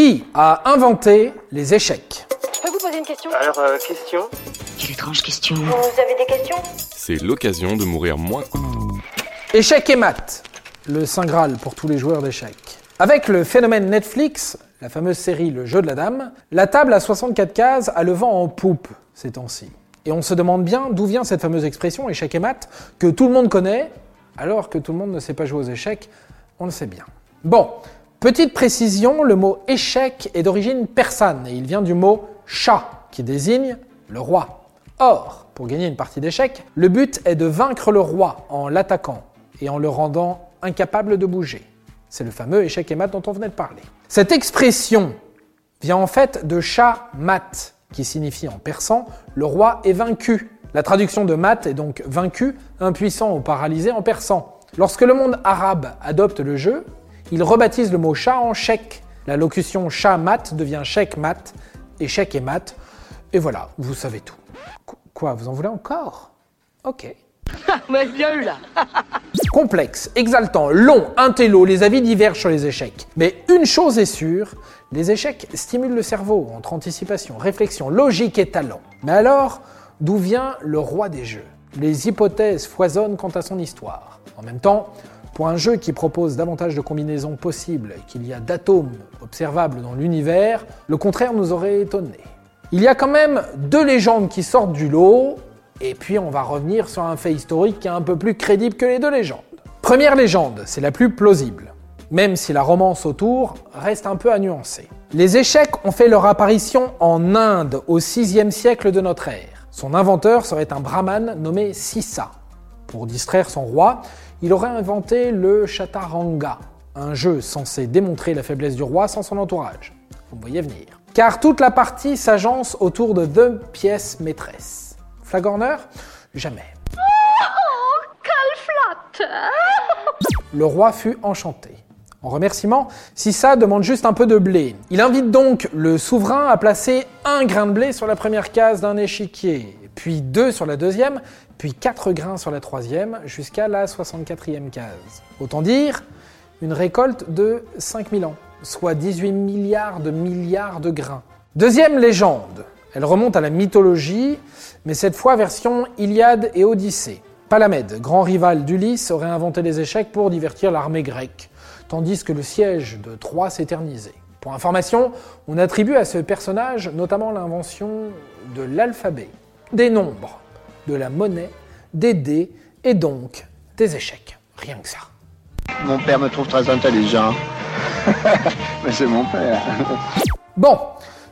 Qui a inventé les échecs Je peux vous poser une question? Alors, euh, question? Quelle étrange question. Vous avez des questions? C'est l'occasion de mourir moins. Échecs et maths, le saint graal pour tous les joueurs d'échecs. Avec le phénomène Netflix, la fameuse série Le jeu de la dame, la table à 64 cases a le vent en poupe ces temps-ci. Et on se demande bien d'où vient cette fameuse expression échec et maths que tout le monde connaît, alors que tout le monde ne sait pas jouer aux échecs, on le sait bien. Bon, petite précision, le mot échec est d'origine persane et il vient du mot chat qui désigne le roi. Or, pour gagner une partie d'échecs, le but est de vaincre le roi en l'attaquant et en le rendant incapable de bouger. C'est le fameux échec et mat dont on venait de parler. Cette expression vient en fait de chat mat, qui signifie en persan le roi est vaincu. La traduction de mat est donc vaincu, impuissant ou paralysé en persan. Lorsque le monde arabe adopte le jeu, il rebaptise le mot chat en chèque. La locution chat mat devient chèque mat, échec et mat. Et voilà, vous savez tout. Qu- Quoi, vous en voulez encore? Ok. Mais bien eu là Complexe, exaltant, long, intello, les avis divergent sur les échecs. Mais une chose est sûre, les échecs stimulent le cerveau entre anticipation, réflexion, logique et talent. Mais alors, d'où vient le roi des jeux? Les hypothèses foisonnent quant à son histoire. En même temps, pour un jeu qui propose davantage de combinaisons possibles qu'il y a d'atomes observables dans l'univers, le contraire nous aurait étonné. Il y a quand même deux légendes qui sortent du lot, et puis on va revenir sur un fait historique qui est un peu plus crédible que les deux légendes. Première légende, c'est la plus plausible, même si la romance autour reste un peu à nuancer. Les échecs ont fait leur apparition en Inde au 6e siècle de notre ère. Son inventeur serait un brahman nommé Sissa. Pour distraire son roi, il aurait inventé le chaturanga, un jeu censé démontrer la faiblesse du roi sans son entourage. Vous voyez venir. Car toute la partie s'agence autour de deux pièces maîtresses. Flagorner Jamais. Le roi fut enchanté. En remerciement, Sissa demande juste un peu de blé. Il invite donc le souverain à placer un grain de blé sur la première case d'un échiquier, puis deux sur la deuxième, puis quatre grains sur la troisième, jusqu'à la 64e case. Autant dire, une récolte de 5000 ans, soit 18 milliards de milliards de grains. Deuxième légende, elle remonte à la mythologie, mais cette fois version Iliade et Odyssée. Palamède, grand rival d'Ulysse, aurait inventé les échecs pour divertir l'armée grecque, tandis que le siège de Troie s'éternisait. Pour information, on attribue à ce personnage notamment l'invention de l'alphabet, des nombres, de la monnaie, des dés et donc des échecs. Rien que ça. Mon père me trouve très intelligent. Mais c'est mon père. Bon,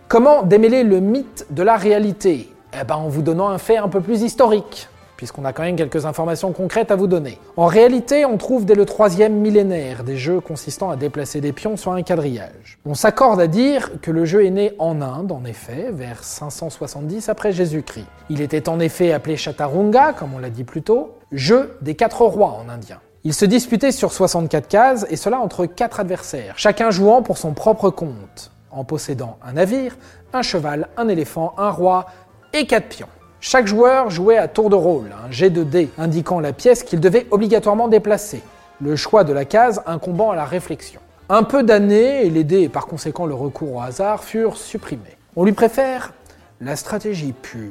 comment démêler le mythe de la réalité? Eh ben en vous donnant un fait un peu plus historique, puisqu'on a quand même quelques informations concrètes à vous donner. En réalité, on trouve dès le troisième millénaire des jeux consistant à déplacer des pions sur un quadrillage. On s'accorde à dire que le jeu est né en Inde, en effet, vers 570 après Jésus-Christ. Il était en effet appelé Chaturanga, comme on l'a dit plus tôt, jeu des quatre rois en indien. Il se disputait sur 64 cases, et cela entre quatre adversaires, chacun jouant pour son propre compte, en possédant un navire, un cheval, un éléphant, un roi et quatre pions. Chaque joueur jouait à tour de rôle, un jet de dés indiquant la pièce qu'il devait obligatoirement déplacer, le choix de la case incombant à la réflexion. Un peu d'années, et les dés et par conséquent le recours au hasard furent supprimés. On lui préfère la stratégie pure.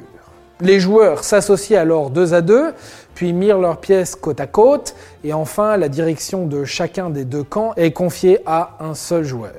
Les joueurs s'associaient alors deux à deux, puis mirent leurs pièces côte à côte, et enfin la direction de chacun des deux camps est confiée à un seul joueur.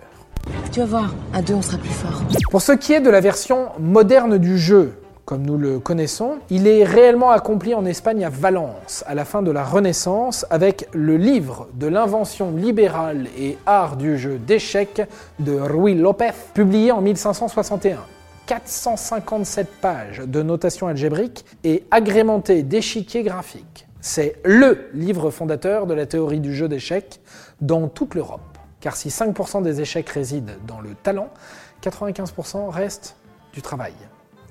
Tu vas voir, à deux on sera plus fort. Pour ce qui est de la version moderne du jeu, comme nous le connaissons, il est réellement accompli en Espagne à Valence, à la fin de la Renaissance, avec le livre de l'invention libérale et art du jeu d'échecs de Ruy López, publié en 1561. 457 pages de notation algébrique et agrémenté d'échiquiers graphiques. C'est LE livre fondateur de la théorie du jeu d'échecs dans toute l'Europe. Car si 5% des échecs résident dans le talent, 95% reste du travail.